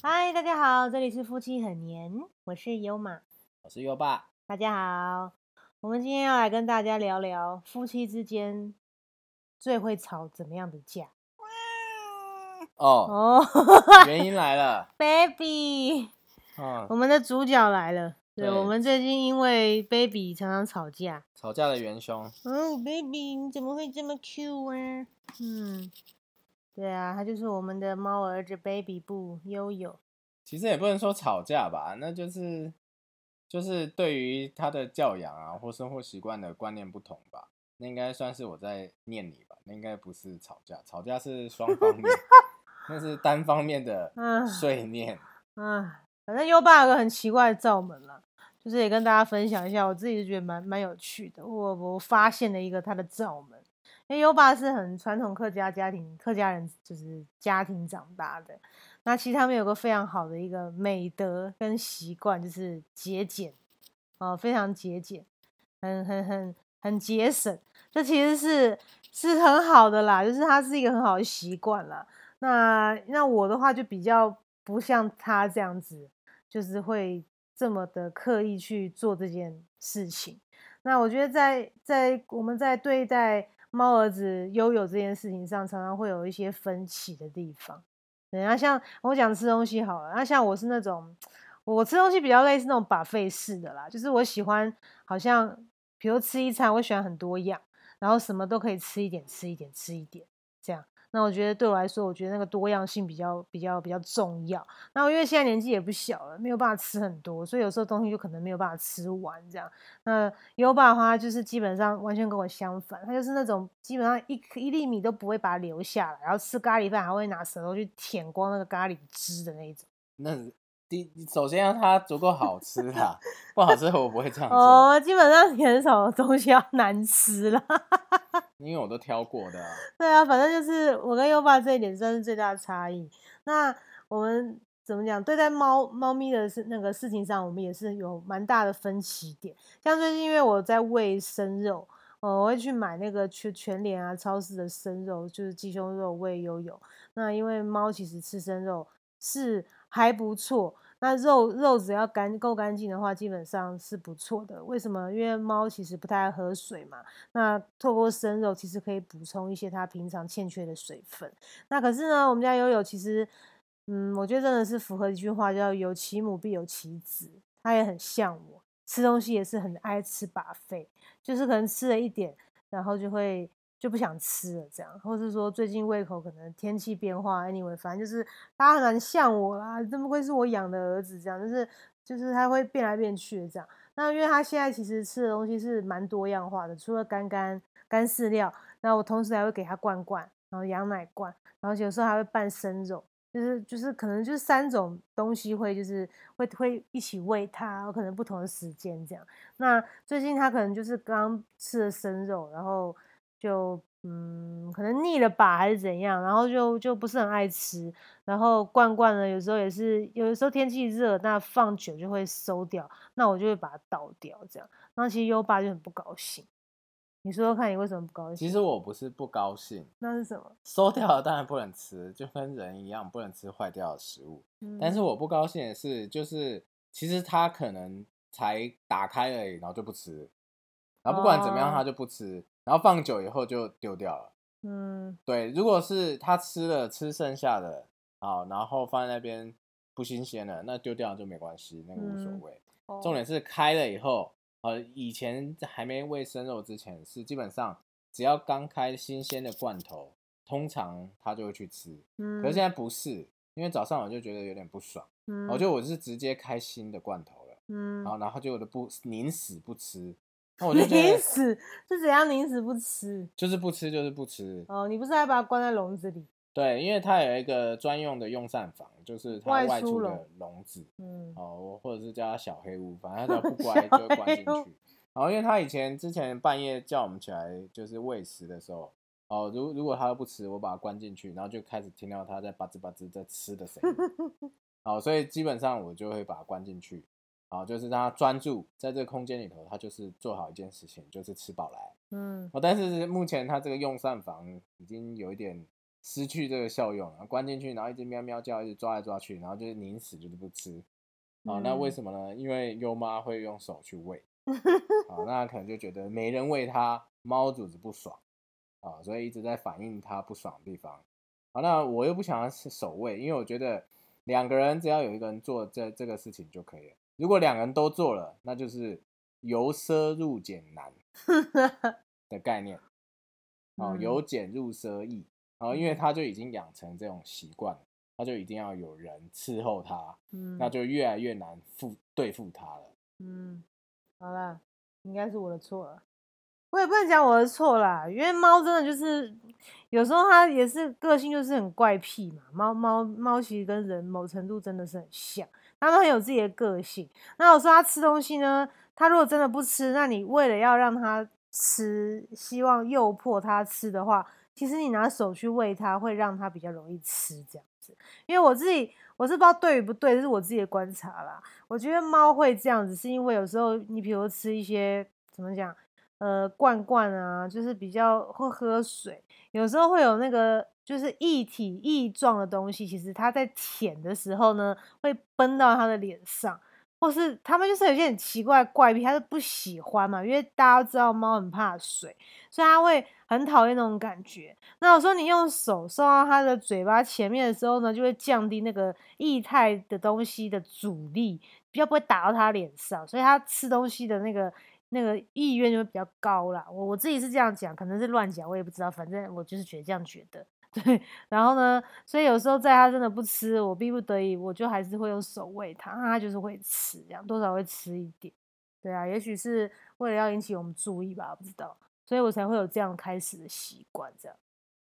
嗨，大家好，这里是夫妻很黏，我是优马，我是优爸。大家好，我们今天要来跟大家聊聊夫妻之间最会吵怎么样的架。哦哦，原因来了，baby，嗯，我们的主角来了。对，我们最近因为 baby 常常吵架。吵架的元凶。嗯，baby，你怎么会这么 Q 啊？嗯，对啊，他就是我们的猫儿子 baby 布悠悠。其实也不能说吵架吧，那就是就是对于他的教养啊或生活习惯的观念不同吧。那应该算是我在念你吧，那应该不是吵架，吵架是双方面，那是单方面的嗯碎念。啊，反正优爸有个很奇怪的罩门啦，就是也跟大家分享一下，我自己就觉得蛮蛮有趣的。我我发现了一个他的罩门，因为优爸是很传统客家家庭，客家人就是家庭长大的。那其实他们有个非常好的一个美德跟习惯，就是节俭哦，非常节俭，很很很很节省。这其实是是很好的啦，就是它是一个很好的习惯啦。那那我的话就比较不像他这样子，就是会这么的刻意去做这件事情。那我觉得在在我们在对待猫儿子拥有这件事情上，常常会有一些分歧的地方。对，那像我讲吃东西好了，那像我是那种我吃东西比较类似那种把费式的啦，就是我喜欢好像比如吃一餐，我喜欢很多样，然后什么都可以吃一点，吃一点，吃一点。那我觉得对我来说，我觉得那个多样性比较比较比较重要。那我因为现在年纪也不小了，没有办法吃很多，所以有时候东西就可能没有办法吃完这样。那优爸的话，就是基本上完全跟我相反，他就是那种基本上一一粒米都不会把它留下来，然后吃咖喱饭还会拿舌头去舔光那个咖喱汁的那一种。那第首先要它足够好吃啦，不好吃我不会这样做，哦，基本上很少东西要 难吃啦。因为我都挑过的啊。对啊，反正就是我跟优爸这一点算是最大的差异。那我们怎么讲？对待猫猫咪的事那个事情上，我们也是有蛮大的分歧点。像最近因为我在喂生肉，我会去买那个全全联啊超市的生肉，就是鸡胸肉喂悠悠。那因为猫其实吃生肉是还不错。那肉肉只要干够干净的话，基本上是不错的。为什么？因为猫其实不太爱喝水嘛。那透过生肉，其实可以补充一些它平常欠缺的水分。那可是呢，我们家悠悠其实，嗯，我觉得真的是符合一句话，叫“有其母必有其子”。它也很像我，吃东西也是很爱吃把费，就是可能吃了一点，然后就会。就不想吃了，这样，或是说最近胃口可能天气变化，anyway，反正就是他很像我啦，怎么会是我养的儿子，这样，就是就是他会变来变去的这样。那因为他现在其实吃的东西是蛮多样化的，除了干干干饲料，那我同时还会给他罐罐，然后羊奶罐，然后有时候还会拌生肉，就是就是可能就是三种东西会就是会会一起喂他，可能不同的时间这样。那最近他可能就是刚吃了生肉，然后。就嗯，可能腻了吧，还是怎样，然后就就不是很爱吃，然后罐罐呢，有时候也是，有的时候天气热，那放久就会馊掉，那我就会把它倒掉，这样。那其实优爸就很不高兴，你说说看你为什么不高兴？其实我不是不高兴，那是什么？馊掉了当然不能吃，就跟人一样，不能吃坏掉的食物。嗯但是我不高兴的是，就是其实他可能才打开而已，然后就不吃，然后不管怎么样哦他就不吃。然后放久以后就丢掉了。嗯，对，如果是他吃了吃剩下的，好，然后放在那边不新鲜了，那丢掉就没关系，那个无所嗯谓。哦重点是开了以后，呃，以前还没喂生肉之前是基本上只要刚开新鲜的罐头，通常他就会去吃。嗯，可是现在不是，因为早上我就觉得有点不爽，嗯，我就我是直接开新的罐头了，嗯然，后然后就我就不宁死不吃，那我就宁死是怎样宁死不吃？就是不吃就是不吃。哦，你不是还把它关在笼子里？对，因为它有一个专用的用膳房，就是它外外出的出笼笼子嗯，哦，或者是叫它小黑屋，反正它 只要不乖就会关进去。然后因为它以前之前半夜叫我们起来就是喂食的时候，哦，如如果它不吃，我把它关进去，然后就开始听到它在吧吱吧吱在吃的声音。好，所以基本上我就会把它关进去，好，就是让它专注在这个空间里头，它就是做好一件事情，就是吃饱来。嗯，哦，但是目前它这个用膳房已经有一点失去这个效用了，关进去，然后一直喵喵叫，一直抓来抓去，然后就是拧死就是不吃。啊，那为什么呢？因为优妈会用手去喂，啊，那可能就觉得没人喂它，猫主子不爽，啊，所以一直在反映它不爽的地方。好，那我又不想要是守卫，因为我觉得两个人只要有一个人做这这个事情就可以了。如果两个人都做了，那就是由奢入俭难的概念。哦，由俭入奢易。哦，因为他就已经养成这种习惯，他就一定要有人伺候他，嗯，那就越来越难付对付他了。嗯，好啦，应该是我的错了。我也不能讲我的错啦，因为猫真的就是有时候它也是个性就是很怪癖嘛。猫猫猫其实跟人某程度真的是很像，它们很有自己的个性。那我说它吃东西呢，它如果真的不吃，那你为了要让它吃，希望诱迫它吃的话，其实你拿手去喂它，会让它比较容易吃这样子。因为我自己我是不知道对与不对，这是我自己的观察啦。我觉得猫会这样子，是因为有时候你比如吃一些怎么讲？呃，罐罐啊，就是比较会喝水，有时候会有那个就是液体液状的东西，其实它在舔的时候呢，会奔到它的脸上，或是它们就是有些很奇怪怪癖，它是不喜欢嘛，因为大家都知道猫很怕水，所以它会很讨厌那种感觉。那有时候你用手送到它的嘴巴前面的时候呢，就会降低那个液态的东西的阻力，比较不会打到它脸上，所以它吃东西的那个。那个意愿就会比较高啦。我我自己是这样讲，可能是乱讲，我也不知道。反正我就是觉得这样觉得，对。然后呢，所以有时候在他真的不吃，我逼不得已，我就还是会用手喂他，他就是会吃，这样多少会吃一点。对啊，也许是为了要引起我们注意吧，不知道，所以我才会有这样开始的习惯，这样。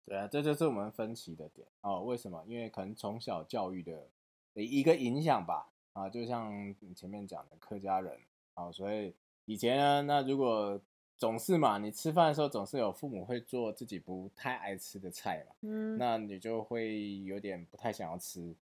对啊，这就是我们分歧的点哦。为什么？因为可能从小教育的一个影响吧。啊，就像前面讲的客家人啊，所以。以前呢，那如果总是嘛，你吃饭的时候总是有父母会做自己不太爱吃的菜嘛，嗯，那你就会有点不太想要吃。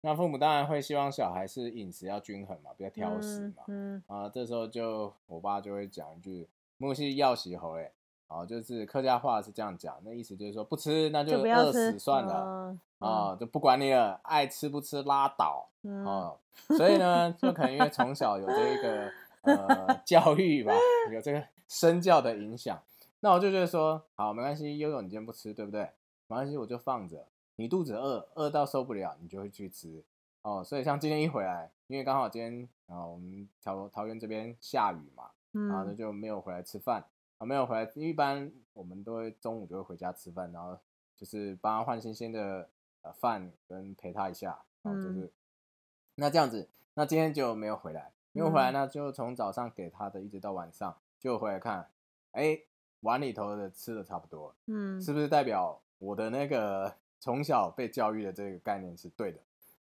那父母当然会希望小孩是饮食要均衡嘛，不要挑食嘛，嗯。啊，这时候就我爸就会讲一句“木西要洗猴嘞”，啊，就是客家话是这样讲，那意思就是说不吃那就饿死算了，啊，就不管你了，爱吃不吃拉倒，啊，所以呢，就可能因为从小有这个。呃，教育吧，有这个身教的影响，那我就觉得说，好，没关系，悠悠你今天不吃，对不对？没关系，我就放着。你肚子饿，饿到受不了，你就会去吃哦。所以像今天一回来，因为刚好今天啊，我们桃桃园这边下雨嘛，然后那就没有回来吃饭啊，没有回来。一般我们都会中午就会回家吃饭，然后就是帮他换新鲜的呃饭跟陪他一下，然后就是那这样子，那今天就没有回来。没有回来呢，就从早上给他的，一直到晚上，就回来看，哎，碗里头的吃的差不多，嗯，是不是代表我的那个从小被教育的这个概念是对的？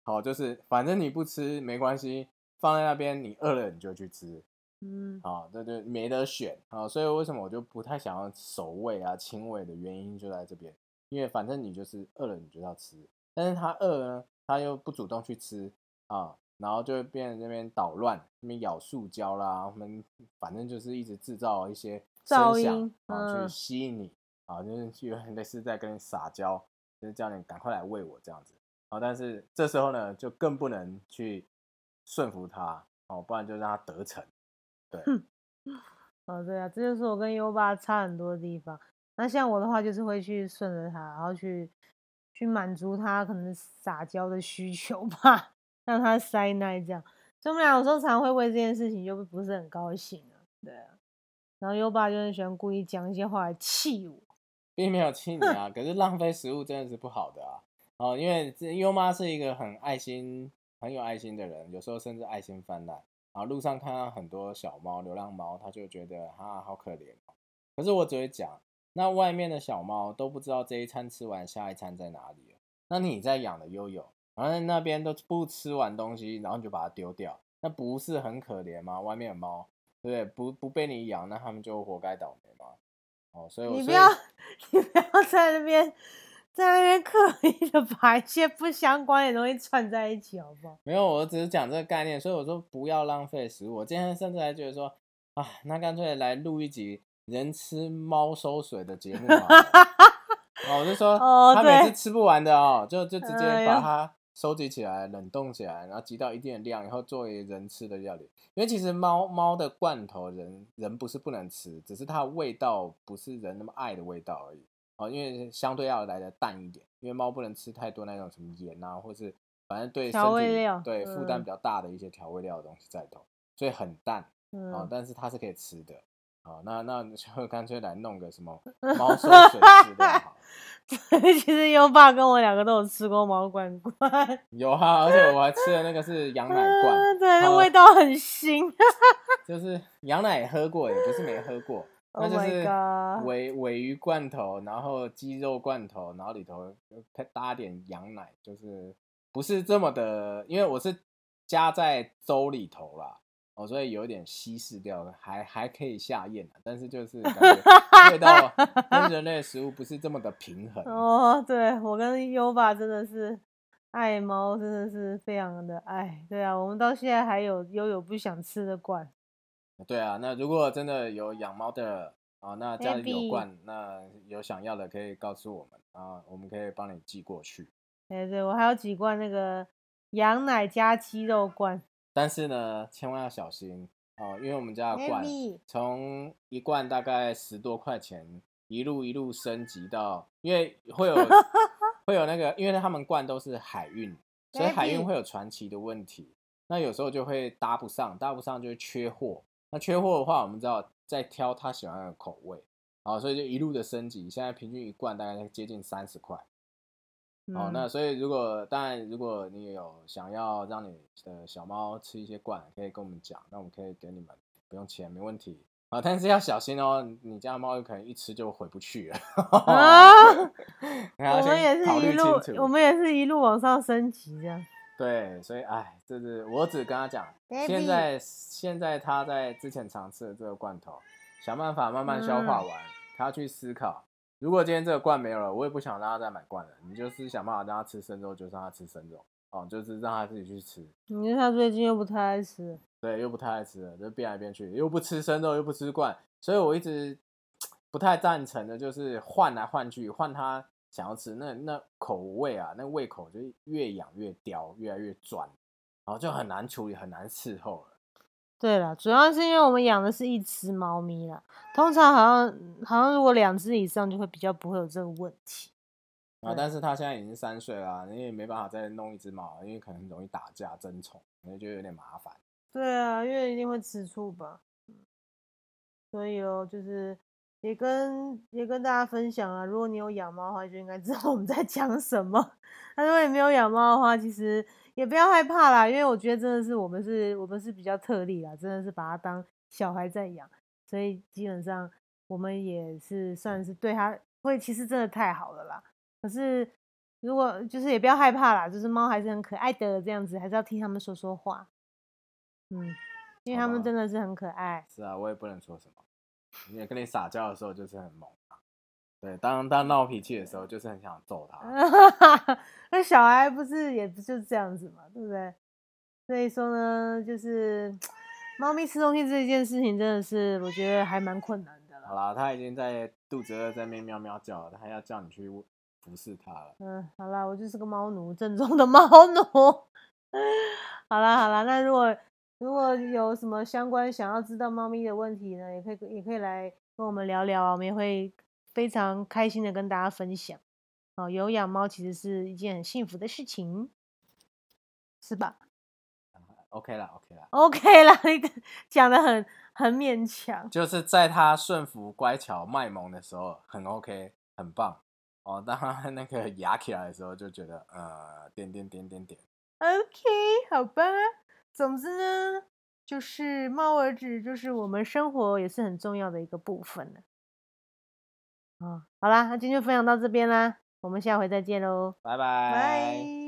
好，就是反正你不吃没关系，放在那边，你饿了你就去吃，嗯，好，这就没得选啊。所以为什么我就不太想要守卫啊、亲喂的原因就在这边，因为反正你就是饿了你就要吃，但是他饿呢，他又不主动去吃啊。然后就会变成这边捣乱，那边咬塑胶啦，我们反正就是一直制造一些声响啊，去吸引你啊，就是就 类似在跟你撒娇，就是叫你赶快来喂我这样子啊。但是这时候呢，就更不能去顺服他哦，不然就让他得逞。对，哦对啊，这就是我跟优巴差很多的地方。那像我的话，就是会去顺着他，然后去去满足他可能撒娇的需求吧。让他塞奶这样，所以我们俩有时候常会为这件事情就不是很高兴啊，对啊。然后优爸就很喜欢故意讲一些话来气我，并没有气你啊，可是浪费食物真的是不好的啊。哦，因为优妈是一个很爱心、很有爱心的人，有时候甚至爱心泛滥。啊路上看到很多小猫、流浪猫，他就觉得啊好可怜。可是我只会讲，那外面的小猫都不知道这一餐吃完下一餐在哪里那你在养的悠悠。然后那边都不吃完东西，然后你就把它丢掉，那不是很可怜吗？外面的猫，对不对？不不被你养，那他们就活该倒霉吗？哦，所以你不要，你不要在那边，在那边刻意的把一些不相关的东西串在一起，好不好？没有，我只是讲这个概念，所以我说不要浪费食物。我今天甚至还觉得说，啊，那干脆来录一集人吃猫收水的节目嘛。哦，我就说哦他每次吃不完的哦，就就直接把它收集起来，冷冻起来，然后积到一定的量以后，作为人吃的料理。因为其实猫猫的罐头人人不是不能吃，只是它的味道不是人那么爱的味道而已。哦，因为相对要来的淡一点，因为猫不能吃太多那种什么盐啊，或是反正对身调味体料对负担嗯比较大的一些调味料的东西在里头，所以很淡。哦嗯，，但是它是可以吃的。哦，那那就干脆来弄个什么 猫馊水饲料好了。其实优爸跟我两个都有吃过猫罐罐，有啊，而且我还吃的那个是羊奶罐，啊对，那哦味道很腥。就是羊奶也喝过，也不是没喝过，那 Oh 就是尾尾鱼罐头，然后鸡肉罐头，然后里头配搭点羊奶，就是不是这么的，因为我是加在粥里头啦。哦，所以有点稀释掉，还还可以下咽啊，但是就是感觉 味道跟人类食物不是这么的平衡。哦，对我跟优爸真的是爱猫，真的是非常的爱。对啊，我们到现在还有悠有不想吃的罐。对啊，那如果真的有养猫的啊，那家里有罐，那有想要的可以告诉我们啊，我们可以帮你寄过去。对对，我还有几罐那个羊奶加鸡肉罐。但是呢，千万要小心哦，因为我们家的罐从一罐大概十多块钱，一路一路升级到，因为会有 会有那个，因为他们罐都是海运，所以海运会有传奇的问题，那有时候就会搭不上，搭不上就会缺货。那缺货的话，我们知道再挑他喜欢的口味，哦，所以就一路的升级，现在平均一罐大概接近三十块。哦，嗯那所以如果当然，如果你有想要让你的小猫吃一些罐，可以跟我们讲，那我们可以给你们，不用钱，没问题啊。但是要小心哦，你家的猫有可能一吃就回不去了。我们也是一路虑清，楚我们也是一路往上升级这样。对，所以哎，这是我只跟他讲现在现在他在之前尝试的这个罐头，想办法慢慢消化嗯完，他要去思考。如果今天这个罐没有了，我也不想让他再买罐了。你就是想办法让他吃生肉，就让他吃生肉哦，就是让他自己去吃。你看他最近又不太爱吃，对，又不太爱吃了，就变来变去，又不吃生肉，又不吃罐，所以我一直 不太赞成的，就是换来换去，换他想要吃那那口味啊，那胃口就越养越刁，越来越专，然后就很难处理，很难伺候了。对了，主要是因为我们养的是一只猫咪啦，通常好像好像如果两只以上就会比较不会有这个问题。啊，但是他现在已经三岁了，你也没办法再弄一只猫，因为可能容易打架争宠，我觉得有点麻烦。对啊，因为一定会吃醋吧。嗯所以哦，就是也跟也跟大家分享啊，如果你有养猫的话，就应该知道我们在讲什么。那如果你没有养猫的话，其实也不要害怕啦，因为我觉得真的是我们是我们是比较特例啦，真的是把它当小孩在养，所以基本上我们也是算是对它会，其实真的太好了啦。可是如果就是也不要害怕啦，就是猫还是很可爱的这样子，还是要听他们说说话。嗯，因为他们真的是很可爱。是啊，我也不能说什么。因为跟你撒娇的时候就是很猛啊，对，当当闹脾气的时候就是很想揍他。那小孩不是也不就是这样子嘛，对不对？所以说呢，就是猫咪吃东西这件事情，真的是我觉得还蛮困难的啦。好啦，他已经在肚子饿，在那喵喵叫了，他还要叫你去服侍他了。嗯，好啦，我就是个猫奴，正宗的猫奴。好啦好啦，那如果如果有什么相关想要知道猫咪的问题呢，也可以也可以来跟我们聊聊啊，我们也会非常开心的跟大家分享。哦，有养猫其实是一件很幸福的事情，是吧 OK 啦，OK 啦，？OK 啦，你讲的很很勉强。就是在它顺服、乖巧、卖萌的时候很 OK，很棒哦。当他那个牙起来的时候，就觉得呃，点点点点点。OK，好吧。总之呢，就是猫儿子就是我们生活也是很重要的一个部分好啦，那今天就分享到这边啦，我们下回再见喽，拜拜。拜。